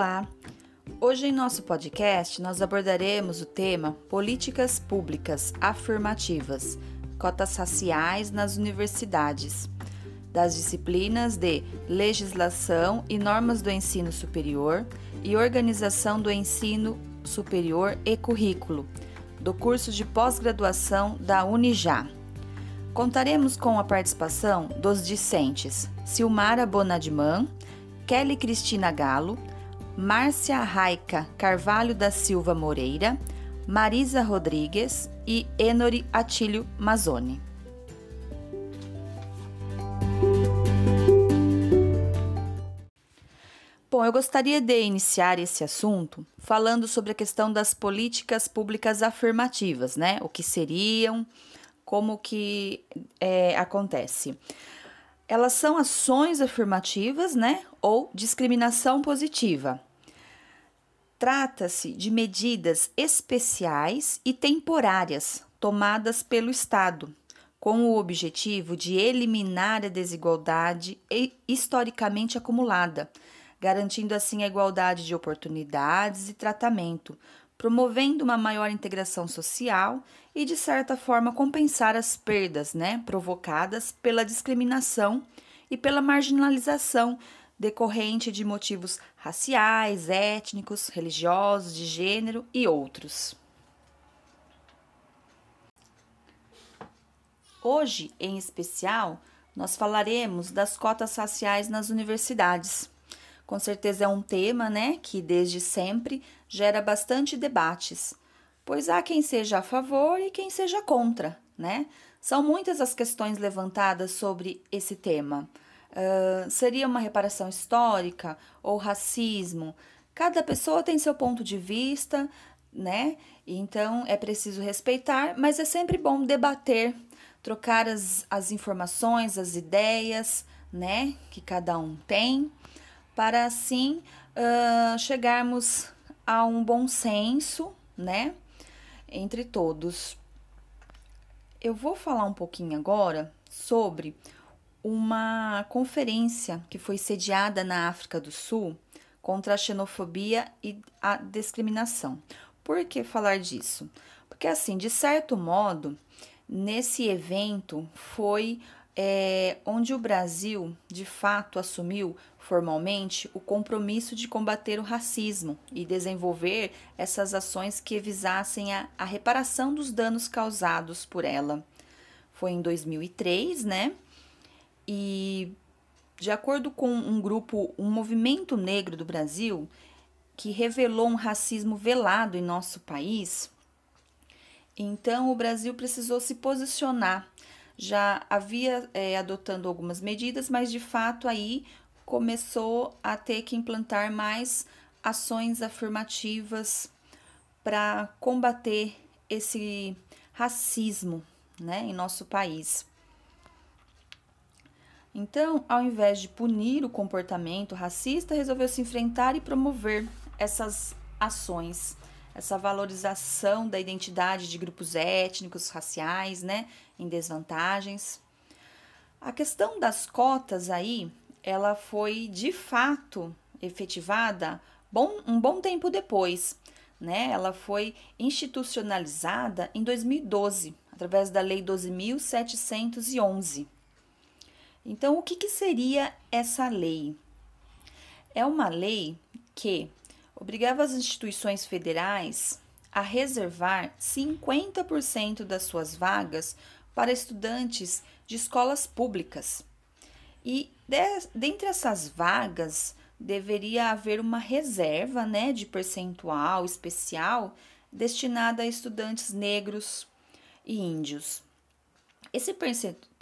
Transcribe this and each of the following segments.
Olá! Hoje em nosso podcast nós abordaremos o tema Políticas Públicas Afirmativas, cotas raciais nas universidades, das disciplinas de Legislação e Normas do Ensino Superior e Organização do Ensino Superior e Currículo, do curso de pós-graduação da Unijá. Contaremos com a participação dos discentes Silmara Bonadman, Kelly Cristina Galo, Márcia Raica Carvalho da Silva Moreira, Marisa Rodrigues e Enori Atílio Mazzoni. Bom, eu gostaria de iniciar esse assunto falando sobre a questão das políticas públicas afirmativas, né? O que seriam, como que é, acontece. Elas são ações afirmativas, né? Ou discriminação positiva. Trata-se de medidas especiais e temporárias tomadas pelo Estado, com o objetivo de eliminar a desigualdade historicamente acumulada, garantindo assim a igualdade de oportunidades e tratamento, promovendo uma maior integração social e, de certa forma, compensar as perdas né, provocadas pela discriminação e pela marginalização decorrente de motivos raciais, étnicos, religiosos, de gênero e outros. Hoje, em especial, nós falaremos das cotas raciais nas universidades. Com certeza é um tema, né, que desde sempre gera bastante debates, pois há quem seja a favor e quem seja contra, né? São muitas as questões levantadas sobre esse tema. Uh, seria uma reparação histórica ou racismo? Cada pessoa tem seu ponto de vista, né? Então é preciso respeitar, mas é sempre bom debater, trocar as, as informações, as ideias, né? Que cada um tem, para assim uh, chegarmos a um bom senso, né? Entre todos. Eu vou falar um pouquinho agora sobre uma conferência que foi sediada na África do Sul contra a xenofobia e a discriminação. Por que falar disso? Porque, assim, de certo modo, nesse evento foi é, onde o Brasil de fato assumiu formalmente o compromisso de combater o racismo e desenvolver essas ações que visassem a, a reparação dos danos causados por ela. Foi em 2003, né? E de acordo com um grupo, um movimento negro do Brasil, que revelou um racismo velado em nosso país, então o Brasil precisou se posicionar. Já havia é, adotando algumas medidas, mas de fato aí começou a ter que implantar mais ações afirmativas para combater esse racismo né, em nosso país. Então, ao invés de punir o comportamento racista, resolveu se enfrentar e promover essas ações, essa valorização da identidade de grupos étnicos, raciais, né, em desvantagens. A questão das cotas aí ela foi de fato efetivada bom, um bom tempo depois. Né? Ela foi institucionalizada em 2012, através da Lei 12.711. Então, o que, que seria essa lei? É uma lei que obrigava as instituições federais a reservar 50% das suas vagas para estudantes de escolas públicas e de, dentre essas vagas, deveria haver uma reserva né, de percentual especial destinada a estudantes negros e índios. Esse,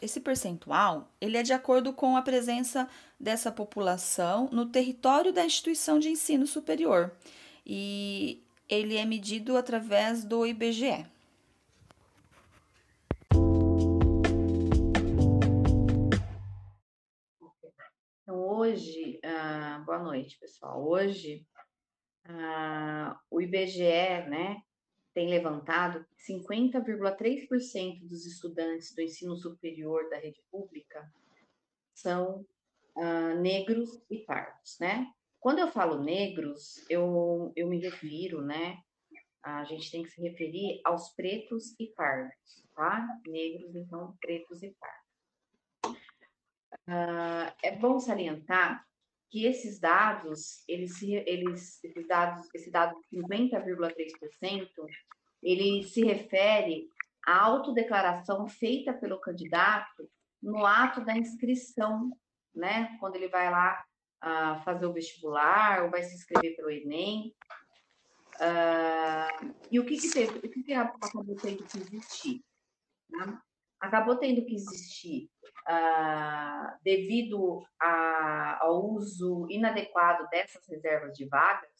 esse percentual ele é de acordo com a presença dessa população no território da instituição de ensino superior e ele é medido através do IBGE. hoje, ah, boa noite, pessoal. Hoje, ah, o IBGE, né, tem levantado que 50,3% dos estudantes do ensino superior da rede pública são ah, negros e pardos, né? Quando eu falo negros, eu, eu me refiro, né? A gente tem que se referir aos pretos e pardos, tá? Negros, então, pretos e pardos. Uh, é bom salientar que esses dados, eles, eles, esses dados, esse dado 50,3%, ele se refere à autodeclaração feita pelo candidato no ato da inscrição, né? Quando ele vai lá uh, fazer o vestibular ou vai se inscrever pelo Enem. Uh, e o que que, teve, o que, que acabou tendo que existir? Né? Acabou tendo que existir uh, devido a, ao uso inadequado dessas reservas de vagas,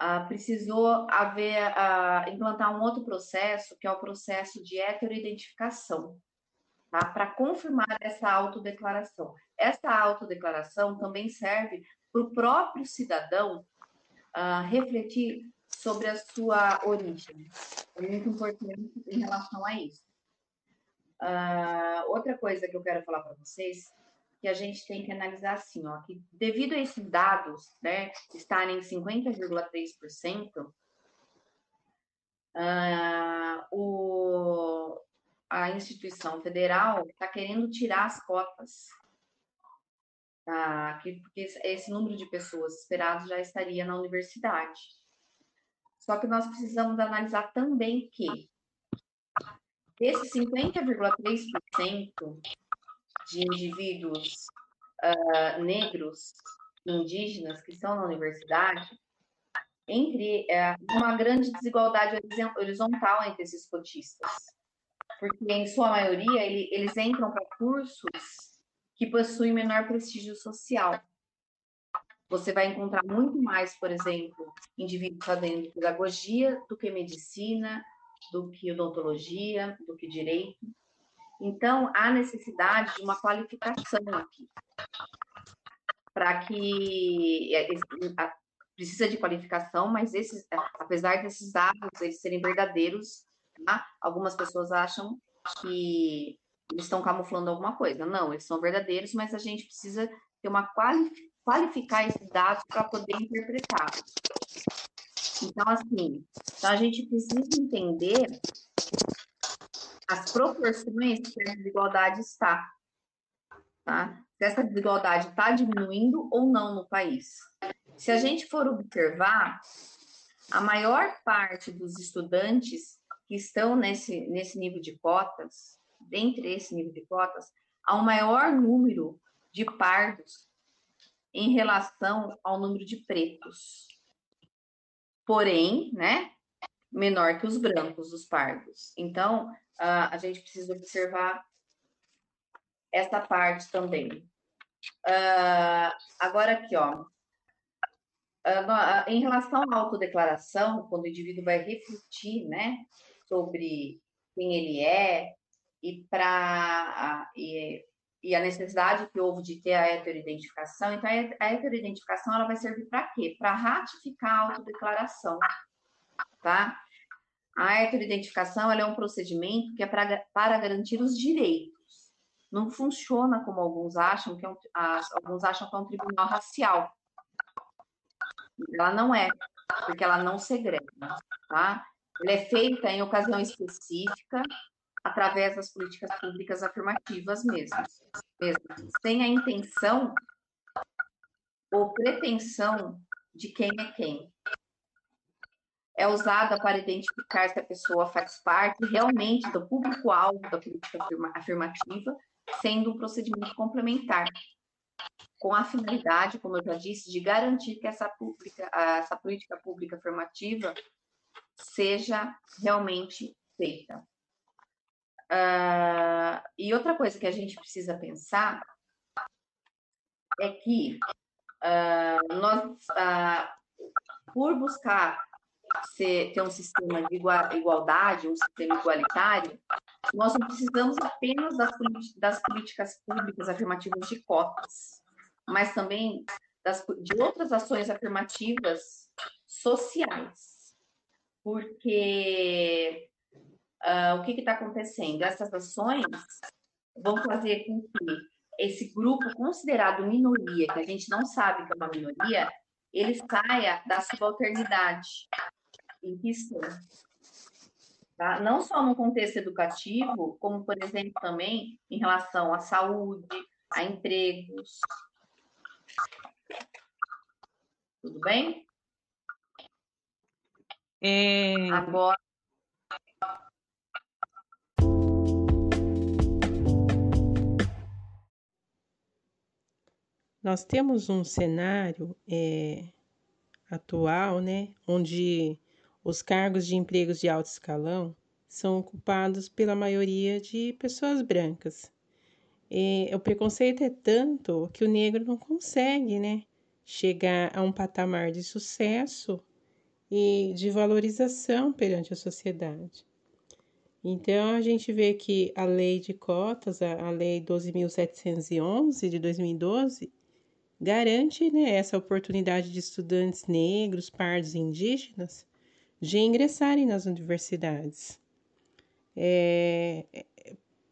uh, precisou haver, uh, implantar um outro processo, que é o processo de heteroidentificação, tá? para confirmar essa autodeclaração. Essa autodeclaração também serve para o próprio cidadão refletir sobre a sua origem. É muito importante em relação a isso. Uh, outra coisa que eu quero falar para vocês, que a gente tem que analisar assim, ó, que devido a esses dados, né, estarem em 50,3%, uh, o, a instituição federal está querendo tirar as cotas, tá? que, porque esse número de pessoas esperados já estaria na universidade. Só que nós precisamos analisar também que Desses 50,3% de indivíduos uh, negros indígenas que estão na universidade, entre uh, uma grande desigualdade horizontal entre esses cotistas. Porque, em sua maioria, ele, eles entram para cursos que possuem menor prestígio social. Você vai encontrar muito mais, por exemplo, indivíduos fazendo pedagogia do que medicina, do que odontologia, do que direito. Então, há necessidade de uma qualificação aqui. Para que. É, precisa de qualificação, mas esses, apesar desses dados eles serem verdadeiros, tá? algumas pessoas acham que eles estão camuflando alguma coisa. Não, eles são verdadeiros, mas a gente precisa ter uma qualificar esses dados para poder interpretar. Então, assim, então a gente precisa entender as proporções que a desigualdade está. Tá? Se essa desigualdade está diminuindo ou não no país. Se a gente for observar, a maior parte dos estudantes que estão nesse, nesse nível de cotas, dentre esse nível de cotas, há um maior número de pardos em relação ao número de pretos porém, né, menor que os brancos, os pardos. Então, uh, a gente precisa observar essa parte também. Uh, agora aqui, ó. Uh, em relação à autodeclaração, quando o indivíduo vai refletir, né, sobre quem ele é e para e, e a necessidade que houve de ter a heteroidentificação. Então, a heteroidentificação ela vai servir para quê? Para ratificar a autodeclaração, tá? A heteroidentificação ela é um procedimento que é pra, para garantir os direitos. Não funciona como alguns acham, que é um, alguns acham que é um tribunal racial. Ela não é, porque ela não segrega, tá? Ela é feita em ocasião específica, através das políticas públicas afirmativas mesmo, mesmo sem a intenção ou pretensão de quem é quem. É usada para identificar se a pessoa faz parte realmente do público-alvo da política afirmativa, sendo um procedimento complementar, com a finalidade, como eu já disse, de garantir que essa, pública, essa política pública afirmativa seja realmente feita. Uh, e outra coisa que a gente precisa pensar é que uh, nós, uh, por buscar ser, ter um sistema de igualdade, um sistema igualitário, nós não precisamos apenas das, das políticas públicas afirmativas de cotas, mas também das, de outras ações afirmativas sociais. Porque uh, o que está acontecendo? Essas ações vão fazer com que esse grupo considerado minoria, que a gente não sabe que é uma minoria, ele saia da subalternidade em que estão. Tá? Não só no contexto educativo, como, por exemplo, também em relação à saúde, a empregos. Tudo bem? É... Agora. Nós temos um cenário é, atual, né, onde os cargos de empregos de alto escalão são ocupados pela maioria de pessoas brancas. E o preconceito é tanto que o negro não consegue, né, chegar a um patamar de sucesso e de valorização perante a sociedade. Então, a gente vê que a lei de cotas, a, lei 12.711 de 2012, garante né, essa oportunidade de estudantes negros, pardos e indígenas de ingressarem nas universidades. É,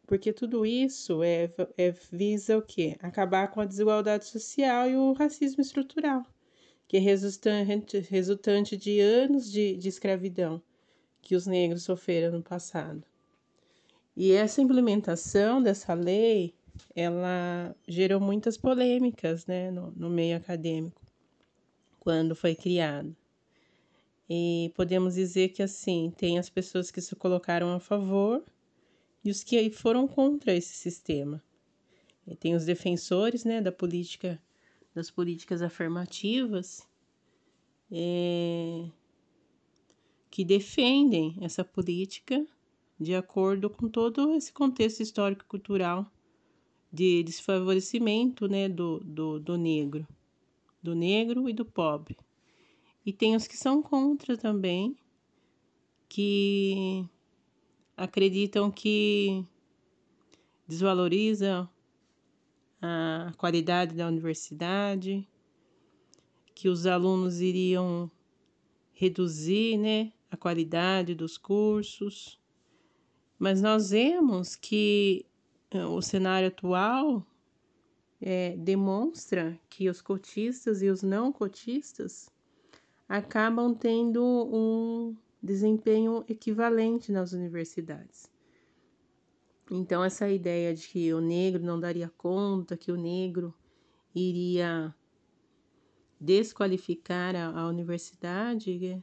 porque tudo isso é, é, visa o quê? Acabar com a desigualdade social e o racismo estrutural que é resultante, resultante de anos de, de escravidão que os negros sofreram no passado. E essa implementação dessa lei, ela gerou muitas polêmicas né, no, no meio acadêmico, quando foi criada. E podemos dizer que, assim, tem as pessoas que se colocaram a favor e os que foram contra esse sistema. E tem os defensores né, da política das políticas afirmativas é, que defendem essa política de acordo com todo esse contexto histórico-cultural de desfavorecimento né, do, do, do negro, do negro e do pobre. E tem os que são contra também, que acreditam que desvaloriza a qualidade da universidade, que os alunos iriam reduzir né, a qualidade dos cursos, mas nós vemos que o cenário atual é, demonstra que os cotistas e os não cotistas acabam tendo um desempenho equivalente nas universidades. Então, essa ideia de que o negro não daria conta, que o negro iria desqualificar a, a universidade, é,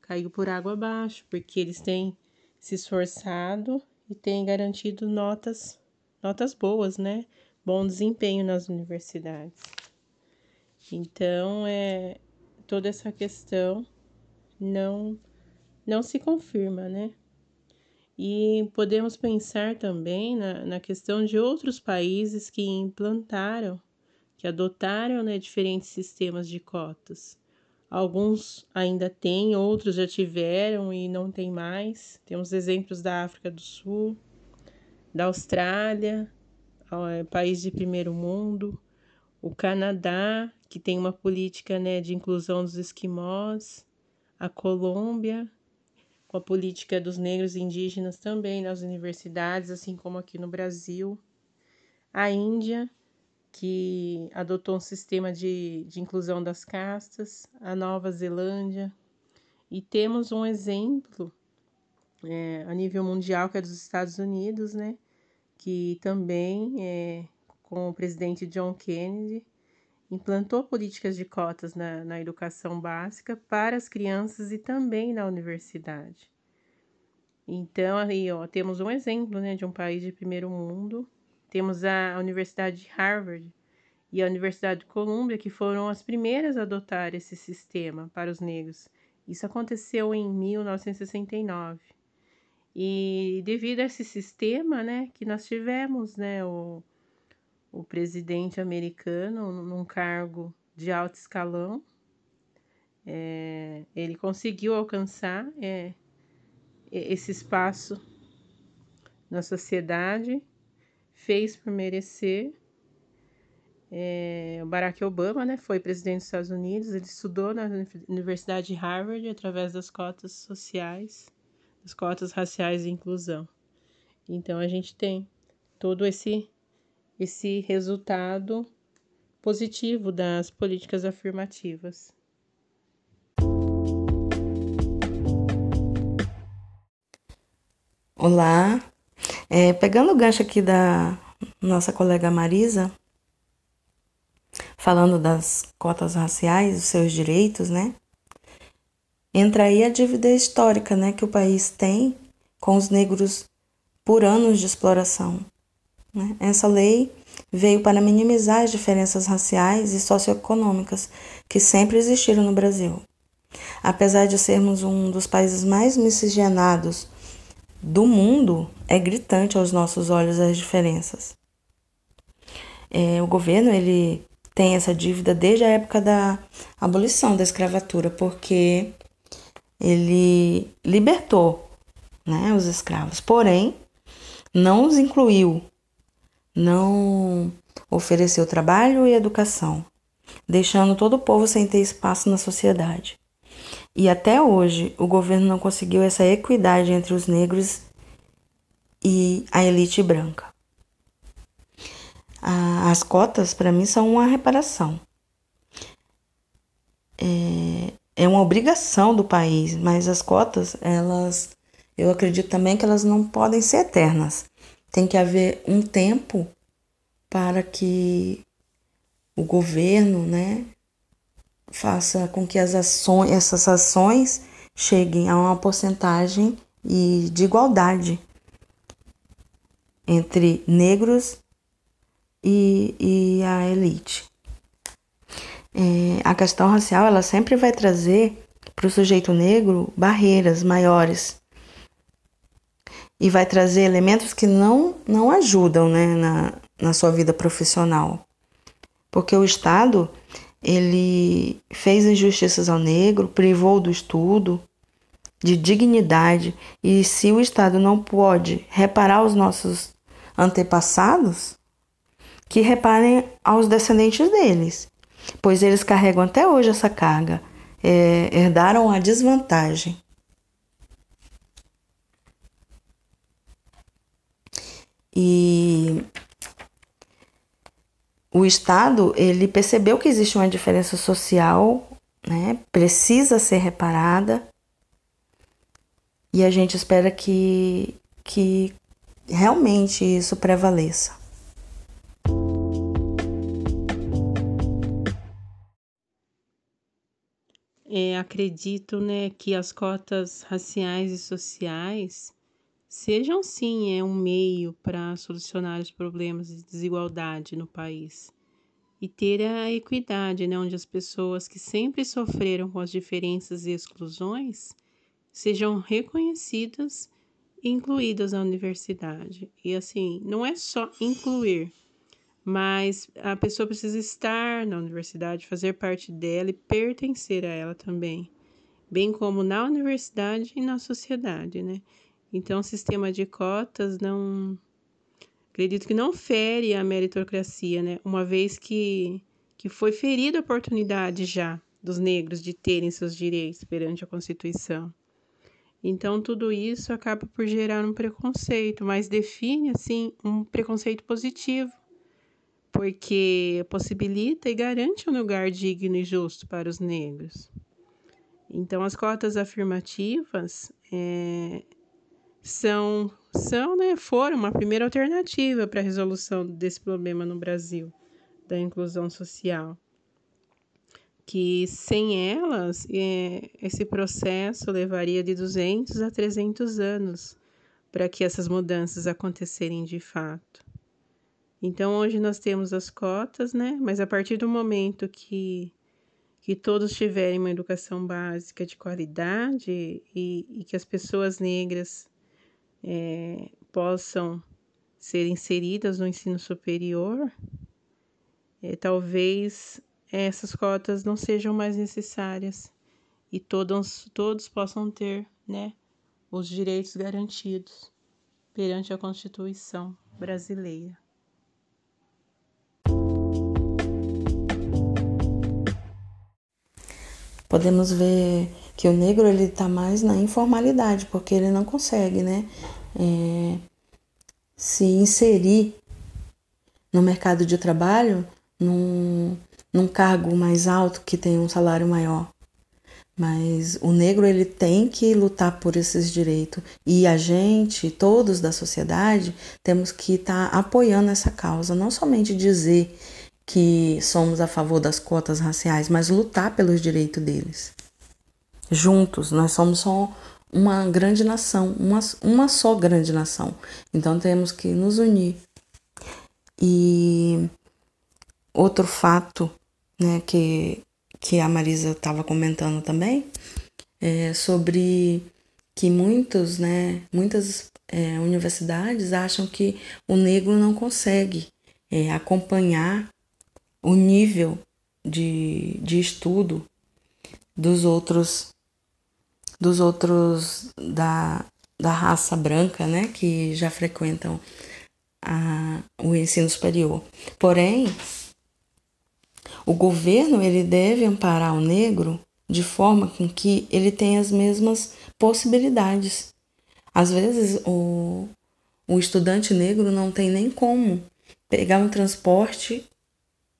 caiu por água abaixo, porque eles têm se esforçado e têm garantido notas, notas boas, né? Bom desempenho nas universidades. Então, é, toda essa questão não, não se confirma, né? E podemos pensar também na, na questão de outros países que implantaram, que adotaram né, diferentes sistemas de cotas. Alguns ainda têm, outros já tiveram e não tem mais. Temos exemplos da África do Sul, da Austrália, é, país de primeiro mundo, o Canadá, que tem uma política né, de inclusão dos esquimós, a Colômbia, com a política dos negros e indígenas também nas universidades, assim como aqui no Brasil. A Índia, que adotou um sistema de, de inclusão das castas, a Nova Zelândia. E temos um exemplo é, a nível mundial, que é dos Estados Unidos, né? Que também, é, com o presidente John Kennedy, implantou políticas de cotas na, na educação básica para as crianças e também na universidade. Então, aí, ó, temos um exemplo, né, de um país de primeiro mundo. Temos a Universidade de Harvard e a Universidade de Columbia, que foram as primeiras a adotar esse sistema para os negros. Isso aconteceu em 1969. E devido a esse sistema, né, que nós tivemos, né, o, o presidente americano num cargo de alto escalão. É, ele conseguiu alcançar é, esse espaço na sociedade, fez por merecer. É, o Barack Obama né, foi presidente dos Estados Unidos, ele estudou na Universidade de Harvard através das cotas sociais, das cotas raciais de inclusão. Então a gente tem todo esse esse resultado positivo das políticas afirmativas. Olá, é, pegando o gancho aqui da nossa colega Marisa, falando das cotas raciais, os seus direitos, né? Entra aí a dívida histórica, né, que o país tem com os negros por anos de exploração. Né? Essa lei veio para minimizar as diferenças raciais e socioeconômicas que sempre existiram no Brasil. Apesar de sermos um dos países mais miscigenados do mundo, é gritante aos nossos olhos as diferenças. É, o governo ele tem essa dívida desde a época da abolição da escravatura, porque ele libertou né, os escravos, porém não os incluiu não ofereceu trabalho e educação, deixando todo o povo sem ter espaço na sociedade. E até hoje o governo não conseguiu essa equidade entre os negros e a elite branca. As cotas, para mim, são uma reparação. É, é uma obrigação do país, mas as cotas, elas, eu acredito também que elas não podem ser eternas. Tem que haver um tempo para que o governo, né, faça com que as ações, essas ações cheguem a uma porcentagem e de igualdade entre negros e, e a elite. É, a questão racial ela sempre vai trazer para o sujeito negro barreiras maiores. E vai trazer elementos que não, não ajudam né, na, na sua vida profissional. Porque o Estado ele fez injustiças ao negro, privou do estudo, de dignidade, e se o Estado não pode reparar os nossos antepassados, que reparem aos descendentes deles, pois eles carregam até hoje essa carga, é, herdaram a desvantagem. E o Estado, ele percebeu que existe uma diferença social, né? Precisa ser reparada. E a gente espera que, que realmente isso prevaleça. É, acredito né, que as cotas raciais e sociais sejam sim é um meio para solucionar os problemas de desigualdade no país e ter a equidade, né, onde as pessoas que sempre sofreram com as diferenças e exclusões sejam reconhecidas e incluídas na universidade. E assim, não é só incluir, mas a pessoa precisa estar na universidade, fazer parte dela e pertencer a ela também, bem como na universidade e na sociedade, né? Então, o sistema de cotas não. Acredito que não fere a meritocracia, né? Uma vez que, que foi ferida a oportunidade já dos negros de terem seus direitos perante a Constituição. Então, tudo isso acaba por gerar um preconceito, mas define, assim, um preconceito positivo, porque possibilita e garante um lugar digno e justo para os negros. Então, as cotas afirmativas é, são, são né, foram uma primeira alternativa para a resolução desse problema no Brasil, da inclusão social. Que sem elas, é, esse processo levaria de 200 a 300 anos para que essas mudanças acontecerem de fato. Então, hoje nós temos as cotas, né? Mas a partir do momento que, que todos tiverem uma educação básica de qualidade e, e que as pessoas negras é, possam ser inseridas no ensino superior, é, talvez essas cotas não sejam mais necessárias e todos, todos possam ter né, os direitos garantidos perante a Constituição brasileira. Podemos ver que o negro ele está mais na informalidade, porque ele não consegue, né, é, se inserir no mercado de trabalho num, num cargo mais alto que tem um salário maior. Mas o negro ele tem que lutar por esses direitos e a gente, todos da sociedade, temos que estar tá apoiando essa causa, não somente dizer que somos a favor das cotas raciais, mas lutar pelos direitos deles. Juntos, nós somos só uma grande nação, uma, uma só grande nação. Então temos que nos unir. E outro fato né, que, que a Marisa estava comentando também é sobre que muitos, né, muitas é, universidades acham que o negro não consegue é, acompanhar o nível de, de estudo dos outros dos outros da, da raça branca, né, que já frequentam a, o ensino superior. Porém, o governo ele deve amparar o negro de forma com que ele tenha as mesmas possibilidades. Às vezes o, o estudante negro não tem nem como pegar um transporte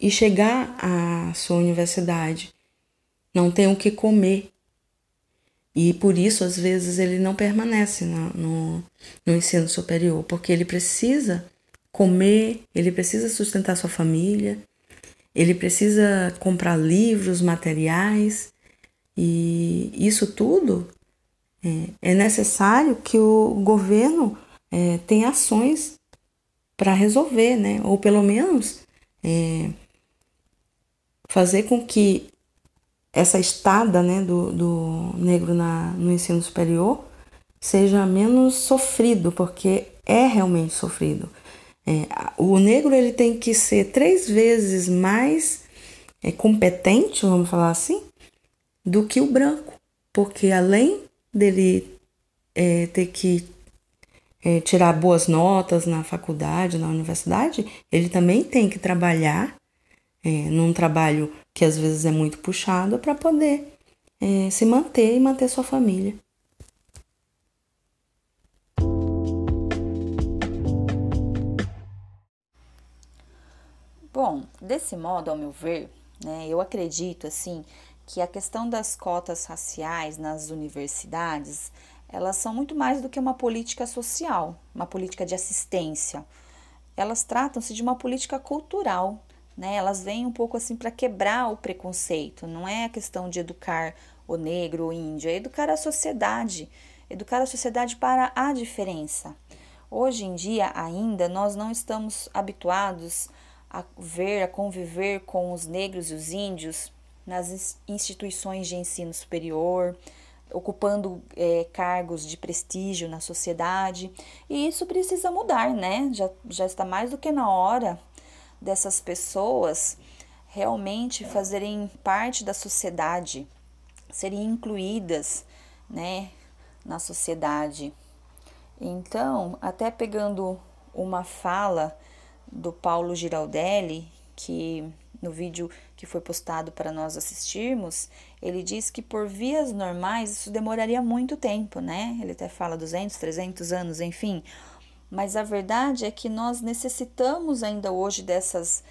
e chegar à sua universidade. Não tem o que comer. E por isso, às vezes, ele não permanece no, no, no ensino superior, porque ele precisa comer, ele precisa sustentar sua família, ele precisa comprar livros, materiais, e isso tudo é, é necessário que o governo é, tenha ações para resolver, né? ou pelo menos é, fazer com que essa estada né, do, do negro na, no ensino superior seja menos sofrido, porque é realmente sofrido. É, o negro ele tem que ser três vezes mais é, competente, vamos falar assim, do que o branco, porque além dele é, ter que é, tirar boas notas na faculdade, na universidade, ele também tem que trabalhar é, num trabalho que às vezes é muito puxado, para poder é, se manter e manter sua família. Bom, desse modo, ao meu ver, né, eu acredito assim que a questão das cotas raciais nas universidades, elas são muito mais do que uma política social, uma política de assistência. Elas tratam-se de uma política cultural né? Elas vêm um pouco assim para quebrar o preconceito. Não é a questão de educar o negro ou índio, é educar a sociedade, educar a sociedade para a diferença. Hoje em dia ainda nós não estamos habituados a ver, a conviver com os negros e os índios nas instituições de ensino superior, ocupando é, cargos de prestígio na sociedade. E isso precisa mudar, né? Já, já está mais do que na hora dessas pessoas realmente fazerem parte da sociedade, serem incluídas, né, na sociedade. Então, até pegando uma fala do Paulo Giraldelli, que no vídeo que foi postado para nós assistirmos, ele diz que por vias normais isso demoraria muito tempo, né? Ele até fala 200, 300 anos, enfim, mas a verdade é que nós necessitamos ainda hoje dessas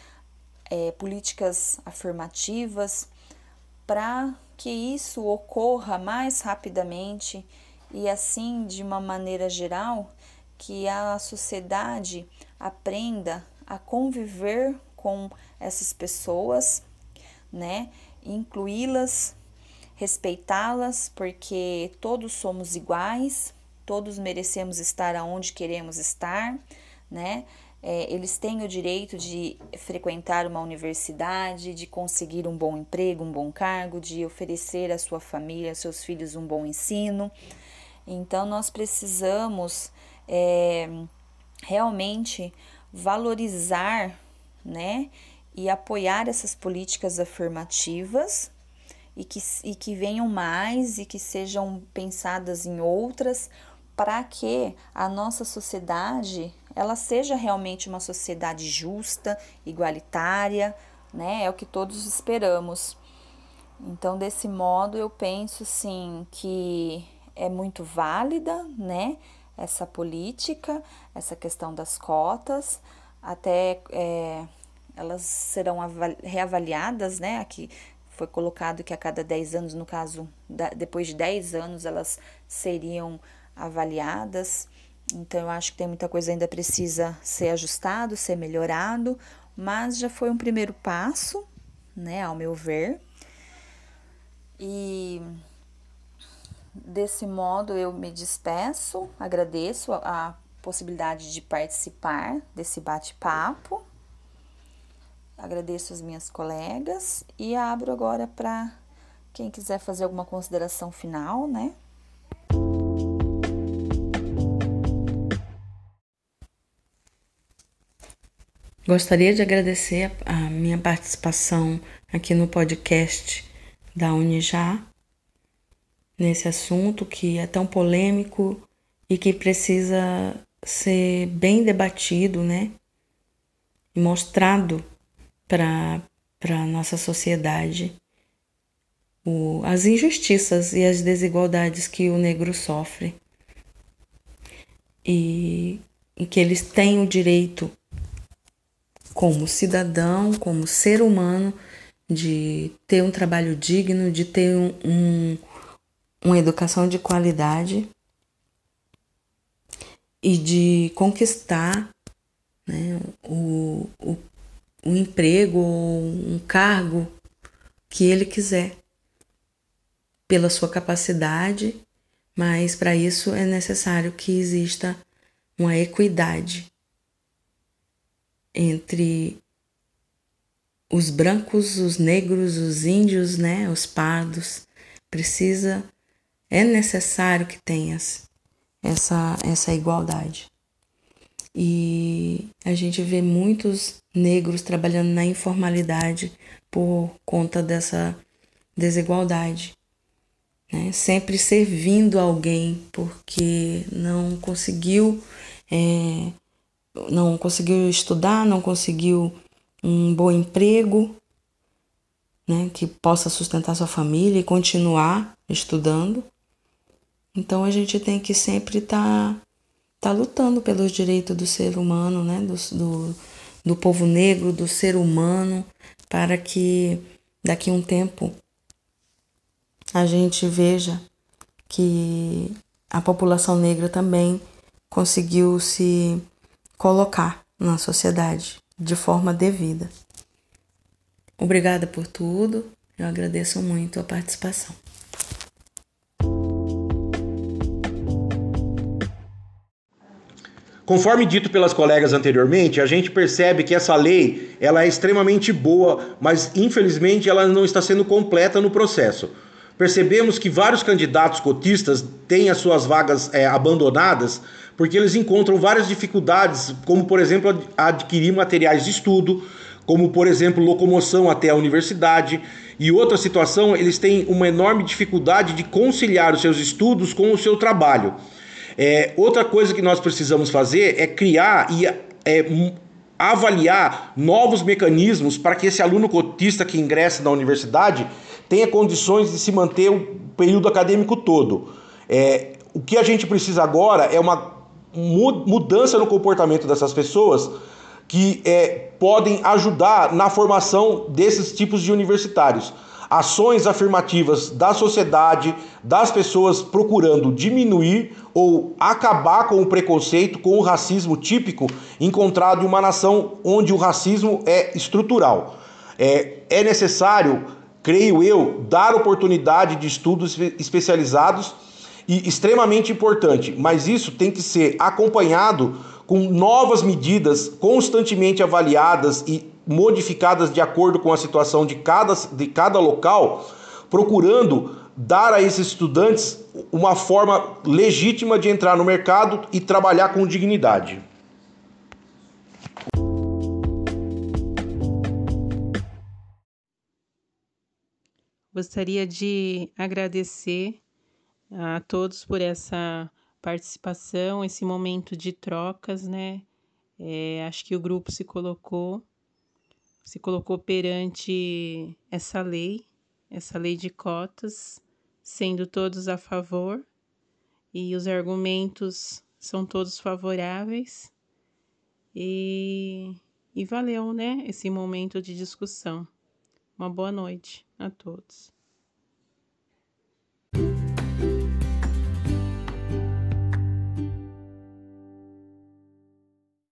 é, políticas afirmativas para que isso ocorra mais rapidamente e assim, de uma maneira geral, que a sociedade aprenda a conviver com essas pessoas, né? Incluí-las, respeitá-las, porque todos somos iguais, todos merecemos estar aonde queremos estar, né? É, eles têm o direito de frequentar uma universidade, de conseguir um bom emprego, um bom cargo, de oferecer à sua família, aos seus filhos um bom ensino. Então, nós precisamos é, realmente valorizar, né, e apoiar essas políticas afirmativas e que, e que venham mais e que sejam pensadas em outras para que a nossa sociedade ela seja realmente uma sociedade justa, igualitária, né? É o que todos esperamos. Então, desse modo, eu penso sim que é muito válida, né? Essa política, essa questão das cotas, até é, elas serão reavaliadas, né? Aqui foi colocado que a cada 10 anos, no caso, depois de 10 anos, elas seriam avaliadas. Então, eu acho que tem muita coisa ainda precisa ser ajustado, ser melhorado, mas já foi um primeiro passo, né, ao meu ver. E desse modo eu me despeço, agradeço a, a possibilidade de participar desse bate-papo. Agradeço as minhas colegas e abro agora para quem quiser fazer alguma consideração final, né? Gostaria de agradecer a minha participação aqui no podcast da Unijá, nesse assunto que é tão polêmico e que precisa ser bem debatido, né? E mostrado para a nossa sociedade o, as injustiças e as desigualdades que o negro sofre. E, e que eles têm o direito como cidadão, como ser humano, de ter um trabalho digno, de ter um, um, uma educação de qualidade e de conquistar né, o, o, o emprego ou um cargo que ele quiser, pela sua capacidade, mas para isso é necessário que exista uma equidade entre os brancos, os negros, os índios, né, os pardos. Precisa, é necessário que tenha essa, essa igualdade. E a gente vê muitos negros trabalhando na informalidade por conta dessa desigualdade. Né? Sempre servindo alguém porque não conseguiu é, não conseguiu estudar, não conseguiu um bom emprego, né, que possa sustentar sua família e continuar estudando. Então a gente tem que sempre estar tá, tá lutando pelos direitos do ser humano, né, do, do, do povo negro, do ser humano, para que daqui a um tempo a gente veja que a população negra também conseguiu se colocar na sociedade de forma devida. Obrigada por tudo, eu agradeço muito a participação. Conforme dito pelas colegas anteriormente, a gente percebe que essa lei ela é extremamente boa, mas infelizmente ela não está sendo completa no processo. Percebemos que vários candidatos cotistas têm as suas vagas é, abandonadas porque eles encontram várias dificuldades, como por exemplo adquirir materiais de estudo, como por exemplo locomoção até a universidade, e outra situação, eles têm uma enorme dificuldade de conciliar os seus estudos com o seu trabalho. É, outra coisa que nós precisamos fazer é criar e é, avaliar novos mecanismos para que esse aluno cotista que ingressa na universidade tenha condições de se manter o período acadêmico todo. É, o que a gente precisa agora é uma mudança no comportamento dessas pessoas que é, podem ajudar na formação desses tipos de universitários. Ações afirmativas da sociedade, das pessoas procurando diminuir ou acabar com o preconceito, com o racismo típico encontrado em uma nação onde o racismo é estrutural. É, é necessário, creio eu, dar oportunidade de estudos especializados e extremamente importante, mas isso tem que ser acompanhado com novas medidas constantemente avaliadas e modificadas de acordo com a situação de cada, de cada local, procurando dar a esses estudantes uma forma legítima de entrar no mercado e trabalhar com dignidade. Gostaria de agradecer a todos por essa participação, esse momento de trocas, né? É, acho que o grupo se colocou, se colocou perante essa lei, essa lei de cotas, sendo todos a favor, e os argumentos são todos favoráveis. E, e valeu, né, esse momento de discussão. Uma boa noite a todos.